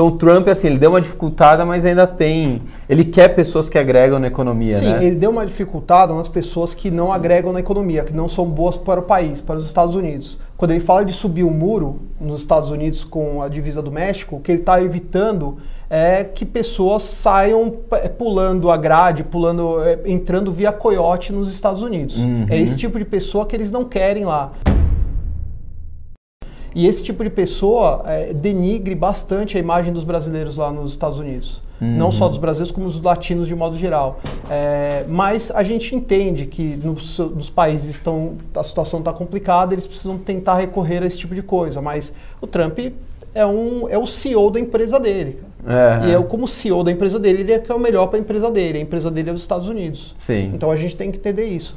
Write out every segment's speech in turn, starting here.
Então o Trump, assim, ele deu uma dificultada, mas ainda tem. Ele quer pessoas que agregam na economia, Sim, né? ele deu uma dificultada nas pessoas que não agregam na economia, que não são boas para o país, para os Estados Unidos. Quando ele fala de subir o muro nos Estados Unidos com a divisa do México, o que ele está evitando é que pessoas saiam é, pulando a grade, pulando, é, entrando via coiote nos Estados Unidos. Uhum. É esse tipo de pessoa que eles não querem lá. E esse tipo de pessoa é, denigre bastante a imagem dos brasileiros lá nos Estados Unidos. Uhum. Não só dos brasileiros, como dos latinos de modo geral. É, mas a gente entende que nos, nos países estão, a situação está complicada, eles precisam tentar recorrer a esse tipo de coisa. Mas o Trump é, um, é o CEO da empresa dele. É, e eu, como CEO da empresa dele, ele é que é o melhor para a empresa dele. A empresa dele é os Estados Unidos. Sim. Então a gente tem que entender isso.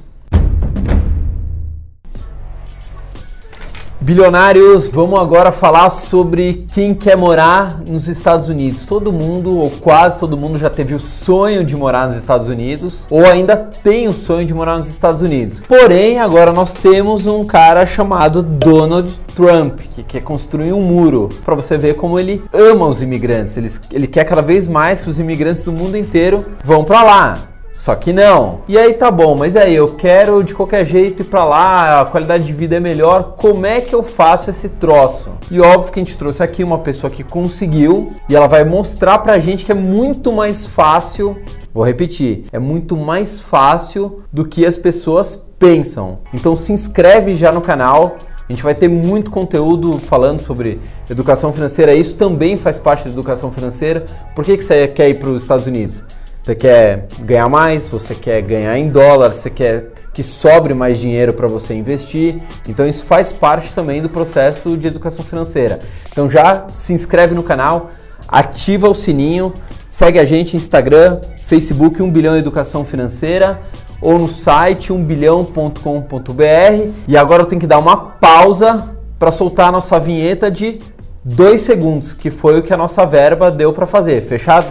Bilionários, vamos agora falar sobre quem quer morar nos Estados Unidos. Todo mundo, ou quase todo mundo, já teve o sonho de morar nos Estados Unidos, ou ainda tem o sonho de morar nos Estados Unidos. Porém, agora nós temos um cara chamado Donald Trump, que quer construir um muro, para você ver como ele ama os imigrantes. Ele, ele quer cada vez mais que os imigrantes do mundo inteiro vão para lá. Só que não. E aí tá bom, mas aí eu quero de qualquer jeito ir pra lá, a qualidade de vida é melhor. Como é que eu faço esse troço? E óbvio que a gente trouxe aqui uma pessoa que conseguiu e ela vai mostrar pra gente que é muito mais fácil. Vou repetir, é muito mais fácil do que as pessoas pensam. Então se inscreve já no canal. A gente vai ter muito conteúdo falando sobre educação financeira. Isso também faz parte da educação financeira. Por que, que você quer ir para os Estados Unidos? Você quer ganhar mais, você quer ganhar em dólar, você quer que sobre mais dinheiro para você investir. Então isso faz parte também do processo de educação financeira. Então já se inscreve no canal, ativa o sininho, segue a gente no Instagram, Facebook 1 bilhão educação financeira ou no site 1bilhão.com.br. E agora eu tenho que dar uma pausa para soltar a nossa vinheta de dois segundos, que foi o que a nossa verba deu para fazer. Fechado?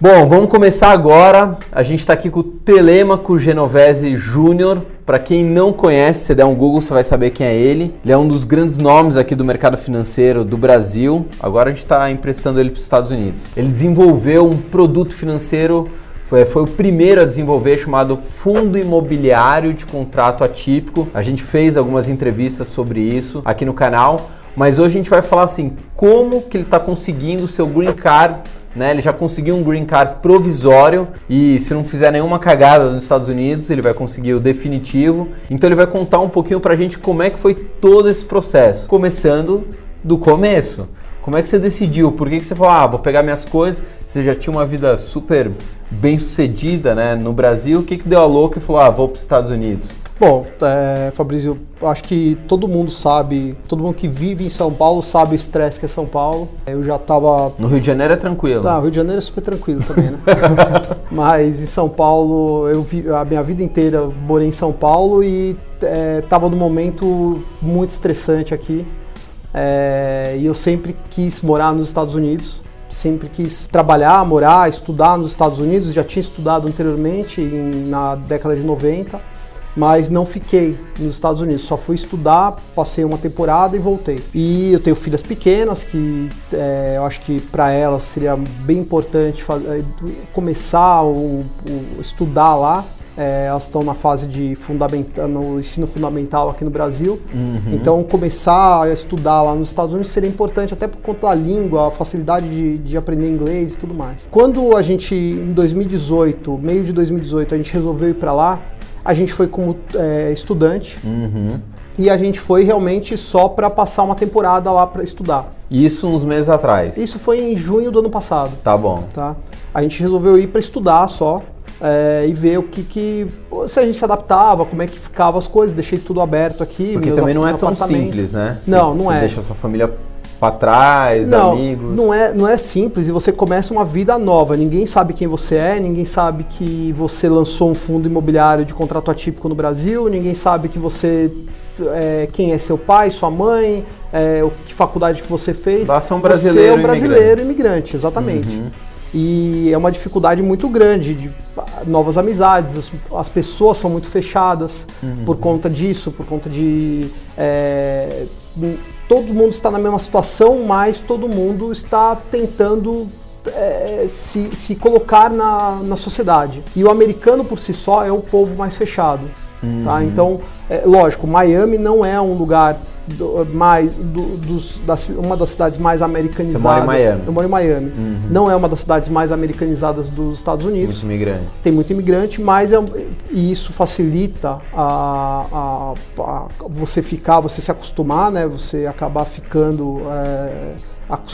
Bom, vamos começar agora. A gente está aqui com o Telemaco Genovese Júnior. Para quem não conhece, se der um Google, você vai saber quem é ele. Ele é um dos grandes nomes aqui do mercado financeiro do Brasil. Agora a gente está emprestando ele para os Estados Unidos. Ele desenvolveu um produto financeiro foi, foi, o primeiro a desenvolver chamado Fundo Imobiliário de Contrato Atípico. A gente fez algumas entrevistas sobre isso aqui no canal, mas hoje a gente vai falar assim, como que ele está conseguindo o seu green card né? Ele já conseguiu um green card provisório e se não fizer nenhuma cagada nos Estados Unidos, ele vai conseguir o definitivo. Então ele vai contar um pouquinho pra gente como é que foi todo esse processo, começando do começo. Como é que você decidiu? Por que, que você falou, ah, vou pegar minhas coisas? Você já tinha uma vida super bem sucedida né, no Brasil. O que, que deu a louca e falou, ah, vou para os Estados Unidos? Bom, é, Fabrício, acho que todo mundo sabe, todo mundo que vive em São Paulo sabe o estresse que é São Paulo. Eu já estava. No Rio de Janeiro é tranquilo. Tá, o Rio de Janeiro é super tranquilo também, né? Mas em São Paulo, eu vi, a minha vida inteira morei em São Paulo e estava é, num momento muito estressante aqui. É, e eu sempre quis morar nos Estados Unidos sempre quis trabalhar, morar, estudar nos Estados Unidos, já tinha estudado anteriormente em, na década de 90 mas não fiquei nos Estados Unidos. Só fui estudar, passei uma temporada e voltei. E eu tenho filhas pequenas que é, eu acho que para elas seria bem importante fazer, começar o, o estudar lá. É, elas estão na fase de no ensino fundamental aqui no Brasil. Uhum. Então, começar a estudar lá nos Estados Unidos seria importante, até por conta da língua, a facilidade de, de aprender inglês e tudo mais. Quando a gente, em 2018, meio de 2018, a gente resolveu ir para lá, a gente foi como é, estudante. Uhum. E a gente foi realmente só para passar uma temporada lá para estudar. Isso uns meses atrás? Isso foi em junho do ano passado. Tá bom. Tá? A gente resolveu ir para estudar só. É, e ver o que, que. se a gente se adaptava, como é que ficava as coisas, deixei tudo aberto aqui. Porque também não é tão simples, né? Não, não você é. deixa a sua família para trás, não, amigos. Não é, não é simples e você começa uma vida nova. Ninguém sabe quem você é, ninguém sabe que você lançou um fundo imobiliário de contrato atípico no Brasil, ninguém sabe que você é, quem é seu pai, sua mãe, é, que faculdade que você fez. Você é um brasileiro, você é um brasileiro imigrante, imigrante exatamente. Uhum. E é uma dificuldade muito grande de novas amizades, as, as pessoas são muito fechadas uhum. por conta disso, por conta de é, todo mundo está na mesma situação, mas todo mundo está tentando é, se, se colocar na, na sociedade. E o americano por si só é o povo mais fechado. Tá? Uhum. Tá? Então, é, lógico, Miami não é um lugar do, mais do, dos, uma das cidades mais americanizadas. Você mora em Miami? Eu moro em Miami. Uhum. Não é uma das cidades mais americanizadas dos Estados Unidos. Muito imigrante. Tem muito imigrante, mas é, e isso facilita a, a, a, você ficar, você se acostumar, né? Você acabar ficando é,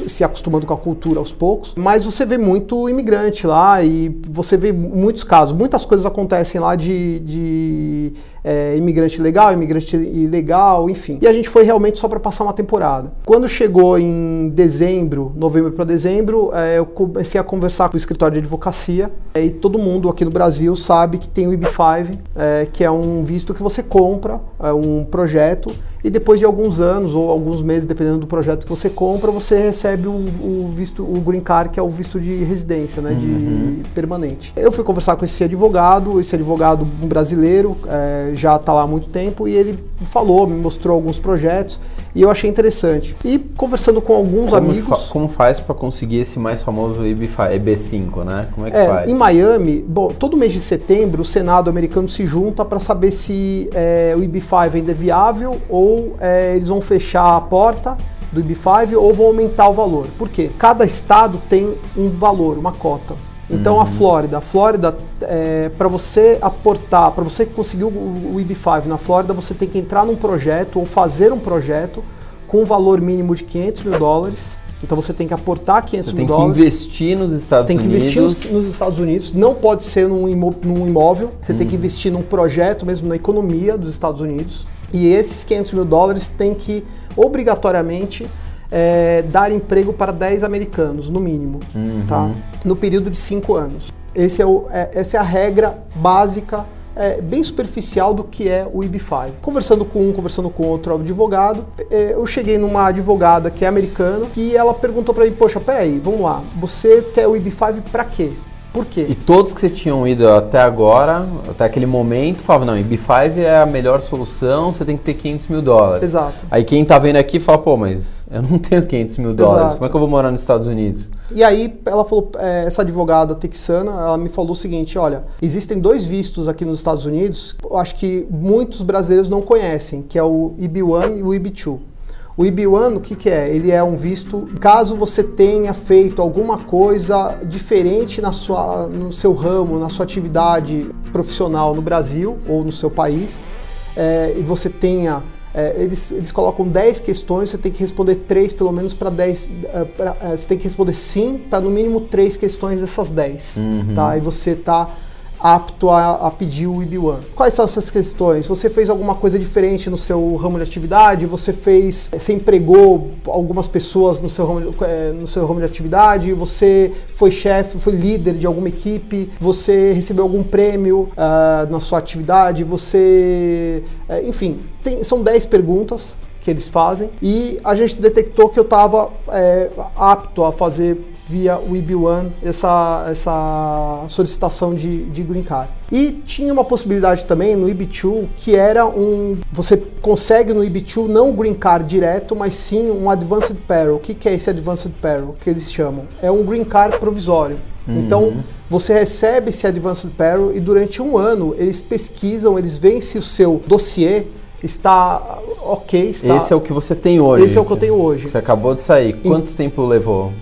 se acostumando com a cultura aos poucos, mas você vê muito imigrante lá e você vê muitos casos, muitas coisas acontecem lá de, de é, imigrante legal, imigrante ilegal, enfim. E a gente foi realmente só para passar uma temporada. Quando chegou em dezembro, novembro para dezembro, é, eu comecei a conversar com o escritório de advocacia é, e todo mundo aqui no Brasil sabe que tem o IB5, é, que é um visto que você compra, é um projeto e depois de alguns anos ou alguns meses, dependendo do projeto que você compra, você recebe o, o visto, o green card, que é o visto de residência, né, uhum. de permanente. Eu fui conversar com esse advogado, esse advogado brasileiro, é, já está lá há muito tempo e ele falou, me mostrou alguns projetos e eu achei interessante. E conversando com alguns como amigos. Fa como faz para conseguir esse mais famoso EB5, né? Como é que é, faz? Em Miami, bom, todo mês de setembro o Senado americano se junta para saber se é, o EB5 ainda é viável ou ou é, eles vão fechar a porta do IB5 ou vão aumentar o valor. Por quê? Cada estado tem um valor, uma cota. Então uhum. a Flórida, a Flórida, é, para você aportar, para você conseguir o, o IB5 na Flórida, você tem que entrar num projeto ou fazer um projeto com um valor mínimo de 500 mil dólares. Então você tem que aportar 500 você mil dólares. Tem que investir nos Estados Unidos. Tem que investir nos, nos, Estados Unidos. Não pode ser num, num imóvel. Você uhum. tem que uhum. investir num projeto mesmo na economia dos Estados Unidos. E esses 500 mil dólares têm que obrigatoriamente é, dar emprego para 10 americanos, no mínimo, uhum. tá? no período de 5 anos. Esse é o, é, essa é a regra básica é, bem superficial do que é o IB5. Conversando com um, conversando com outro advogado, é, eu cheguei numa advogada que é americana, que ela perguntou para mim, poxa, peraí, vamos lá, você quer o IB5 para quê? Por quê? E todos que você tinham ido até agora, até aquele momento, falavam, não, IB5 é a melhor solução, você tem que ter 500 mil dólares. Exato. Aí quem tá vendo aqui fala, pô, mas eu não tenho 500 mil dólares, Exato. como é que eu vou morar nos Estados Unidos? E aí ela falou, é, essa advogada texana, ela me falou o seguinte, olha, existem dois vistos aqui nos Estados Unidos, eu acho que muitos brasileiros não conhecem, que é o IB1 e o IB2. O IB1, o que, que é? Ele é um visto caso você tenha feito alguma coisa diferente na sua, no seu ramo, na sua atividade profissional no Brasil ou no seu país, é, e você tenha é, eles, eles colocam 10 questões, você tem que responder 3 pelo menos para 10. É, pra, é, você tem que responder sim para no mínimo 3 questões dessas 10. Uhum. Tá? E você está apto a, a pedir o IB1. Quais são essas questões? Você fez alguma coisa diferente no seu ramo de atividade? Você fez, você empregou algumas pessoas no seu ramo, eh, no seu ramo de atividade? Você foi chefe, foi líder de alguma equipe? Você recebeu algum prêmio uh, na sua atividade? Você, uh, enfim, tem, são 10 perguntas que eles fazem e a gente detectou que eu estava é, apto a fazer via o EB1 essa, essa solicitação de, de green card. E tinha uma possibilidade também no EB2 que era um. Você consegue no EB2 não o green card direto, mas sim um advanced parole. O que, que é esse advanced parole que eles chamam? É um green card provisório. Uhum. Então você recebe esse advanced parole e durante um ano eles pesquisam, eles veem se o seu dossiê está ok. Está... Esse é o que você tem hoje. Esse é o que eu tenho hoje. Você acabou de sair. Quanto e... tempo levou?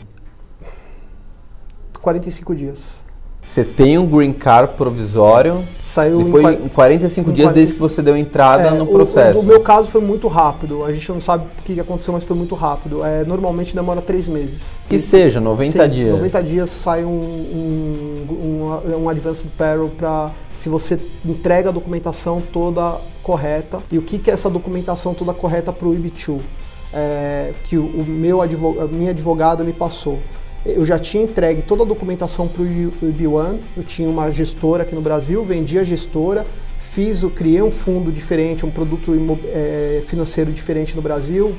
45 dias. Você tem um green card provisório. Saiu depois, em, 45 em dias 40... desde que você deu entrada é, no processo. O, o, meu caso foi muito rápido. A gente não sabe o que aconteceu, mas foi muito rápido. É, normalmente demora três meses. Que e, seja, 90 sim, dias. 90 dias sai um, um, um, um advanced parole para se você entrega a documentação toda correta. E o que, que é essa documentação toda correta para o IB2? É, que o, o meu advogado, minha advogada me passou eu já tinha entregue toda a documentação para o IB1, eu tinha uma gestora aqui no Brasil, vendi a gestora, fiz, criei um fundo diferente, um produto é, financeiro diferente no Brasil,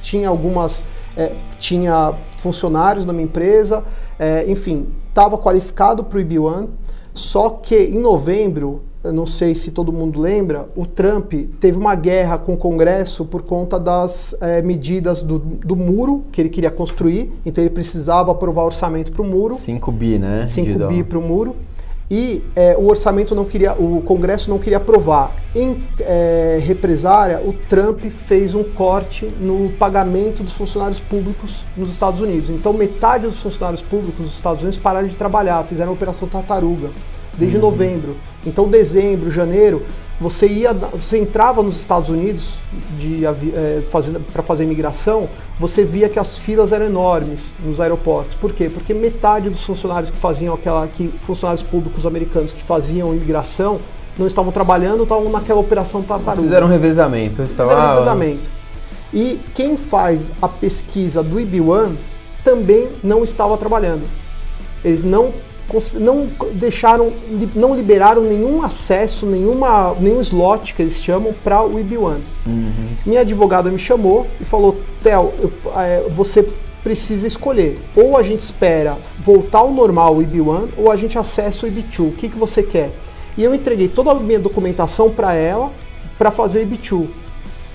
tinha algumas, é, tinha funcionários na minha empresa, é, enfim, estava qualificado para o IB1, só que em novembro eu não sei se todo mundo lembra, o Trump teve uma guerra com o Congresso por conta das é, medidas do, do, muro que ele queria construir, então ele precisava aprovar orçamento para o muro. 5 bi, né? 5 bi para o muro. E é, o orçamento não queria, o Congresso não queria aprovar. Em é, represária, o Trump fez um corte no pagamento dos funcionários públicos nos Estados Unidos. Então, metade dos funcionários públicos dos Estados Unidos pararam de trabalhar, fizeram a Operação Tartaruga desde uhum. novembro. Então, dezembro, janeiro, você ia, você entrava nos Estados Unidos é, para fazer imigração, você via que as filas eram enormes nos aeroportos. Por quê? Porque metade dos funcionários que faziam aquela, que funcionários públicos americanos que faziam imigração não estavam trabalhando, estavam naquela operação tartaruga. Fizeram um revezamento. Fizeram um revezamento. E quem faz a pesquisa do IB1 também não estava trabalhando. Eles não não deixaram, não liberaram nenhum acesso, nenhuma, nenhum slot que eles chamam para o IB1. Uhum. Minha advogada me chamou e falou: Theo, é, você precisa escolher. Ou a gente espera voltar ao normal o IB1 ou a gente acessa o IB2. O que, que você quer? E eu entreguei toda a minha documentação para ela para fazer o IB2.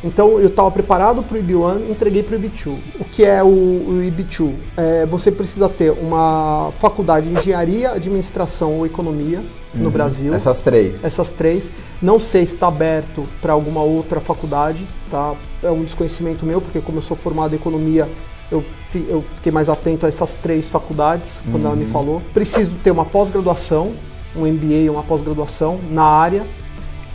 Então eu estava preparado para o IB1, entreguei para o IB2. O que é o, o IB2? É, você precisa ter uma faculdade de engenharia, administração ou economia uhum. no Brasil. Essas três. Essas três. Não sei se está aberto para alguma outra faculdade, tá? É um desconhecimento meu, porque como eu sou formado em economia, eu, eu fiquei mais atento a essas três faculdades quando uhum. ela me uhum. falou. Preciso ter uma pós-graduação, um MBA, uma pós-graduação na área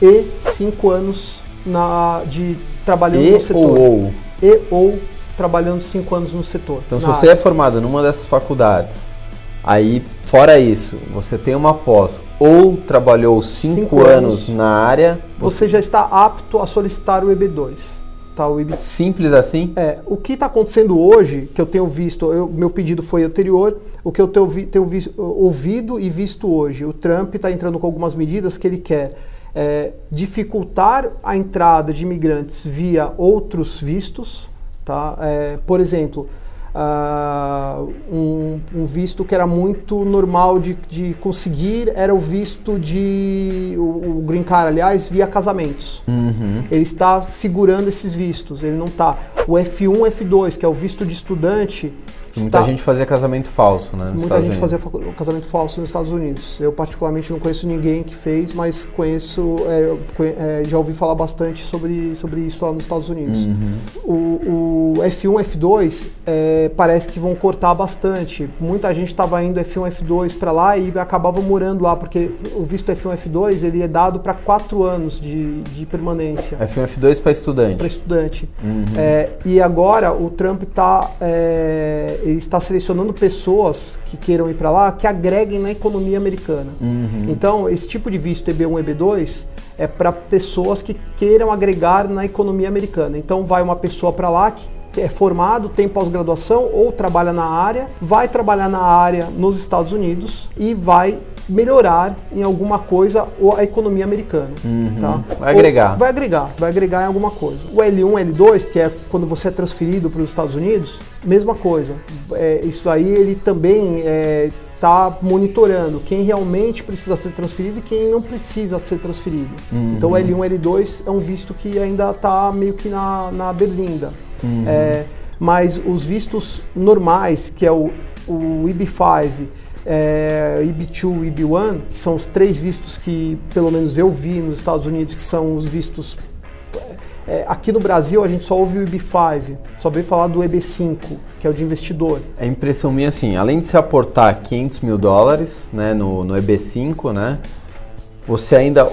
e cinco anos na, de trabalhando e no setor. Ou. E ou trabalhando cinco anos no setor. Então, se você área. é formado numa dessas faculdades, aí, fora isso, você tem uma pós ou trabalhou cinco, cinco anos, anos, na área. Você... você já está apto a solicitar o EB2. Tá, o EB... Simples assim? É. O que está acontecendo hoje, que eu tenho visto, eu, meu pedido foi anterior, o que eu tenho, tenho visto, ouvido e visto hoje, o Trump está entrando com algumas medidas que ele quer é, dificultar a entrada de imigrantes via outros vistos. Tá? É, por exemplo, uh, um, um, visto que era muito normal de, de conseguir era o visto de. O, o Green Card, aliás, via casamentos. Uhum. Ele está segurando esses vistos, ele não está. O F1, F2, que é o visto de estudante, Muita gente fazia casamento falso, né? Muita Estados gente Unidos. fazia casamento falso nos Estados Unidos. Eu, particularmente, não conheço ninguém que fez, mas conheço, é, é, já ouvi falar bastante sobre, sobre isso lá nos Estados Unidos. Uhum. O, o, F1, F2 é, parece que vão cortar bastante. Muita gente estava indo F1, F2 para lá e acabava morando lá, porque o visto F1, F2 ele é dado para quatro anos de, de permanência. F1, F2 para estudante. Para estudante. Uhum. É, e agora o Trump está é, ele está selecionando pessoas que queiram ir para lá que agreguem na economia americana. Uhum. Então, esse tipo de visto EB1 EB2 é para pessoas que queiram agregar na economia americana. Então, vai uma pessoa para lá que é formado, tem pós-graduação ou trabalha na área, vai trabalhar na área nos Estados Unidos e vai melhorar em alguma coisa a economia americana. Uhum. Tá? Vai agregar. Ou vai agregar, vai agregar em alguma coisa. O L1, L2, que é quando você é transferido para os Estados Unidos, mesma coisa. É, isso aí ele também é, está monitorando quem realmente precisa ser transferido e quem não precisa ser transferido. Uhum. Então o L1 L2 é um visto que ainda está meio que na, na berlinda. Uhum. É, mas os vistos normais, que é o, o IB5, é, IB2 e IB1, que são os três vistos que, pelo menos eu vi nos Estados Unidos, que são os vistos. É, aqui no Brasil a gente só ouve o IB5, só veio falar do EB5, que é o de investidor. A impressão minha assim, além de se aportar 500 mil dólares né, no, no EB5, né, você ainda.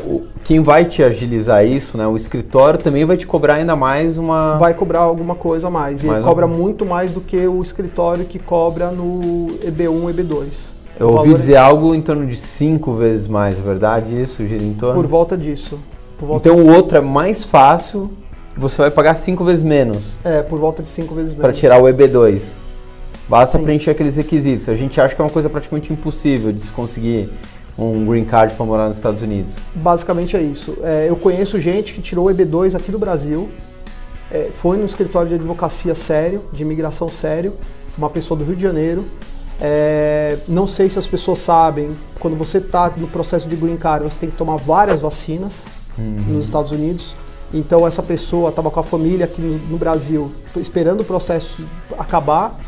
Quem vai te agilizar isso, né? O escritório também vai te cobrar ainda mais uma. Vai cobrar alguma coisa a mais. E mais ele cobra muito mais do que o escritório que cobra no EB1 EB2. Eu ouvi dizer algo em torno de cinco vezes mais, é verdade isso, gira em torno? Por volta disso. Por volta então o outro é mais fácil, você vai pagar cinco vezes menos. É, por volta de cinco vezes menos. Para tirar o EB2. Basta Sim. preencher aqueles requisitos. A gente acha que é uma coisa praticamente impossível de se conseguir um green card para morar nos Estados Unidos. Basicamente é isso. É, eu conheço gente que tirou o EB2 aqui do Brasil, é, foi no escritório de advocacia sério, de imigração sério, uma pessoa do Rio de Janeiro, É, não sei se as pessoas sabem, quando você está no processo de green card, você tem que tomar várias vacinas uhum. nos Estados Unidos. Então essa pessoa estava com a família aqui no, no Brasil, esperando o processo acabar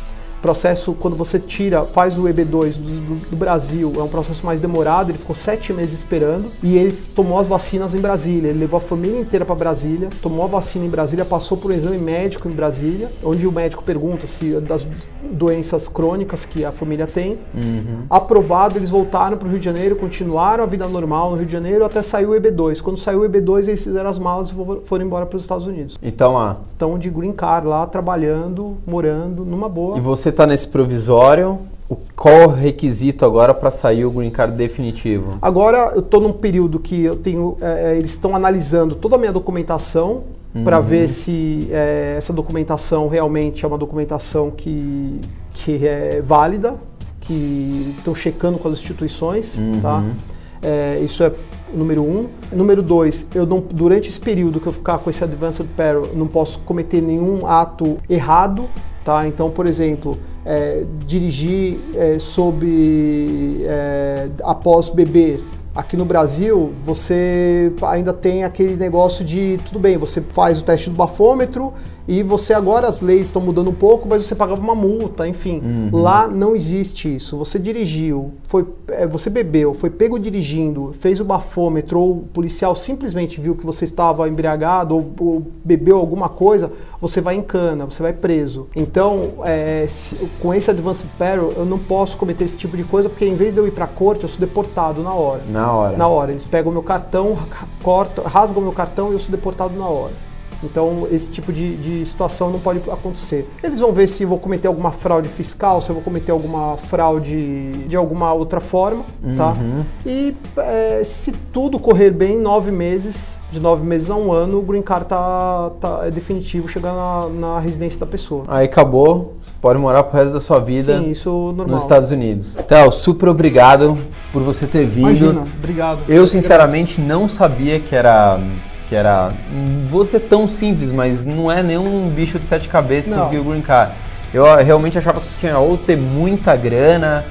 processo, quando você tira, faz o EB2 do, do, Brasil, é um processo mais demorado, ele ficou sete meses esperando e ele tomou as vacinas em Brasília. Ele levou a família inteira para Brasília, tomou a vacina em Brasília, passou por um exame médico em Brasília, onde o médico pergunta se das doenças crônicas que a família tem. Uhum. Aprovado, eles voltaram para o Rio de Janeiro, continuaram a vida normal no Rio de Janeiro até sair o EB2. Quando saiu o EB2, eles fizeram as malas e foram embora para os Estados Unidos. Então lá. Estão de green card lá, trabalhando, morando, numa boa. E você está nesse provisório, qual o requisito agora para sair o green card definitivo? Agora eu estou num período que eu tenho, é, é, eles estão analisando toda a minha documentação uhum. para ver se é, essa documentação realmente é uma documentação que, que é válida, que estão checando com as instituições, uhum. tá? É, isso é número um. Número dois, eu não, durante esse período que eu ficar com esse advanced peril, não posso cometer nenhum ato errado Tá? Então, por exemplo, é, dirigir é, sob é, após beber. Aqui no Brasil, você ainda tem aquele negócio de tudo bem, você faz o teste do bafômetro e você agora as leis estão mudando um pouco, mas você pagava uma multa, enfim. Uhum. Lá não existe isso. Você dirigiu, foi, é, você bebeu, foi pego dirigindo, fez o bafômetro, ou o policial simplesmente viu que você estava embriagado ou, ou bebeu alguma coisa, você vai em cana, você vai preso. Então, é, se, com esse advanced peril, eu não posso cometer esse tipo de coisa, porque em vez de eu ir para a corte, eu sou deportado na hora. Na hora. Na hora. Eles pegam o meu cartão, cortam, rasgam o meu cartão e eu sou deportado na hora. Então, esse tipo de, de situação não pode acontecer. Eles vão ver se eu vou cometer alguma fraude fiscal, se eu vou cometer alguma fraude de alguma outra forma, tá? uhum. tá? E é, se tudo correr bem, nove meses, de nove meses a um ano, o green card tá, tá é definitivo, chegar na, na residência da pessoa. Aí acabou, você pode morar pro resto da sua vida Sim, isso normal. nos Estados Unidos. Então, super obrigado por você ter vindo. Imagina, obrigado. Eu, sinceramente, não sabia que era que era, vou dizer tão simples, mas não é nenhum bicho de sete cabeças não. o green card. Eu realmente achava que você tinha ou ter muita grana,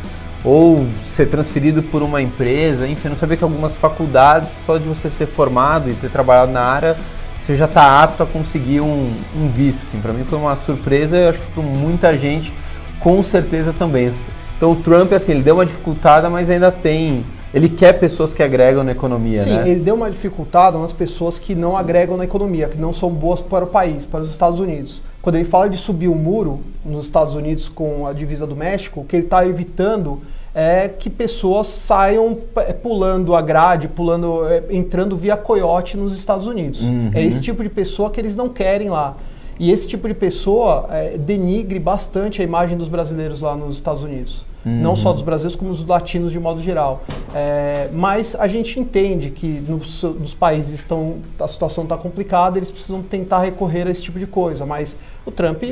ou ser transferido por uma empresa, enfim, não sabia que algumas faculdades, só de você ser formado e ter trabalhado na área, você já está apto a conseguir um, um visto. Assim, para mim foi uma surpresa e acho que para muita gente, com certeza também. Então o Trump, assim, ele deu uma dificultada, mas ainda tem ele quer pessoas que agregam na economia, Sim, né? ele deu uma dificultada nas pessoas que não agregam na economia, que não são boas para o país, para os Estados Unidos. Quando ele fala de subir o muro nos Estados Unidos com a divisa do México, o que ele está evitando é que pessoas saiam é, pulando a grade, pulando, é, entrando via coiote nos Estados Unidos. Uhum. É esse tipo de pessoa que eles não querem lá. E esse tipo de pessoa é, denigre bastante a imagem dos brasileiros lá nos Estados Unidos. Uhum. Não só dos brasileiros, como dos latinos de modo geral. É, mas a gente entende que nos, nos países estão, a situação está complicada, eles precisam tentar recorrer a esse tipo de coisa. Mas o Trump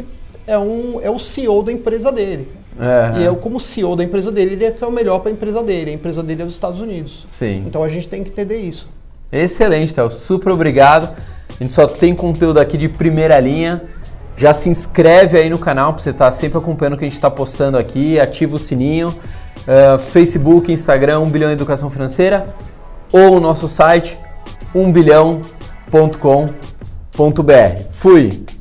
é, um, é o CEO da empresa dele. É, e eu, como CEO da empresa dele, ele é que é o melhor para a empresa dele. A empresa dele é os Estados Unidos. Sim. Então a gente tem que entender isso. Excelente, Théo. Super obrigado. A gente só tem conteúdo aqui de primeira linha. Já se inscreve aí no canal para você estar tá sempre acompanhando o que a gente está postando aqui, ativa o sininho, uh, Facebook, Instagram, 1 bilhão educação financeira ou o nosso site 1bilhão.com.br. Fui!